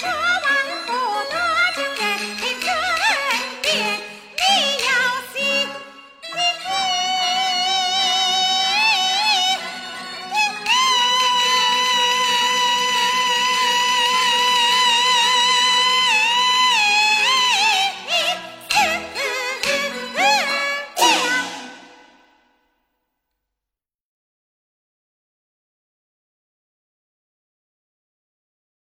山。